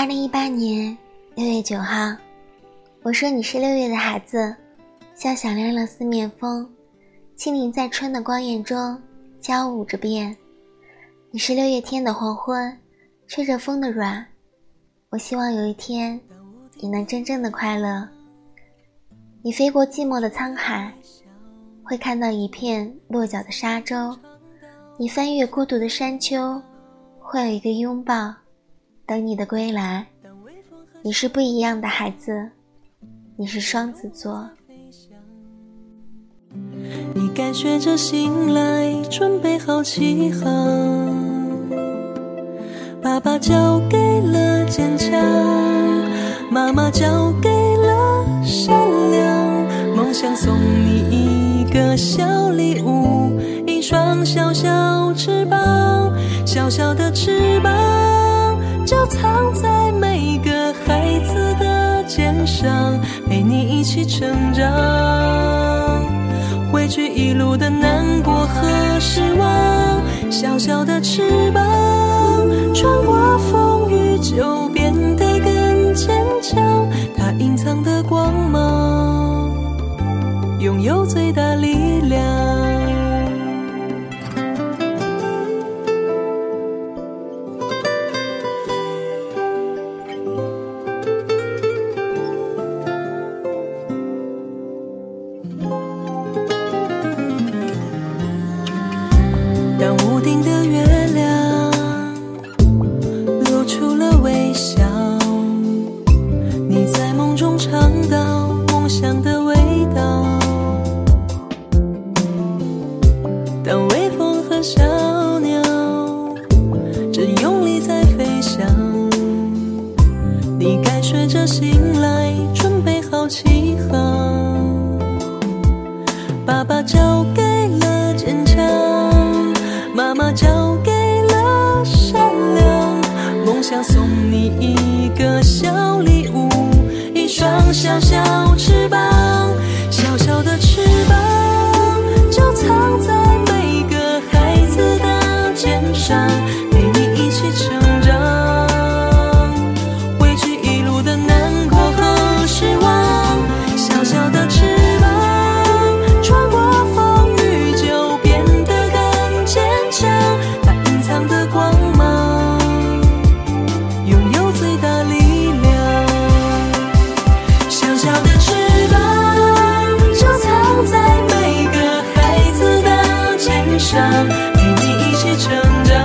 二零一八年六月九号，我说你是六月的孩子，笑响亮了四面风，轻灵在春的光艳中交舞着变。你是六月天的黄昏，吹着风的软。我希望有一天，你能真正的快乐。你飞过寂寞的沧海，会看到一片落脚的沙洲；你翻越孤独的山丘，会有一个拥抱。等你的归来，你是不一样的孩子，你是双子座。你该学着醒来，准备好起航。爸爸交给了坚强，妈妈交给了善良。梦想送你一个小礼物，一双小小翅膀，小小的翅膀。藏在每个孩子的肩上，陪你一起成长。回去一路的难过和失望，小小的翅膀，穿过风雨就变得更坚强。它隐藏的光芒，拥有最大力量。香的味道。当微风和小鸟正用力在飞翔，你该睡着醒来，准备好起航。爸爸交给了坚强，妈妈交给了善良，梦想送你一个笑脸。想陪你一起成长。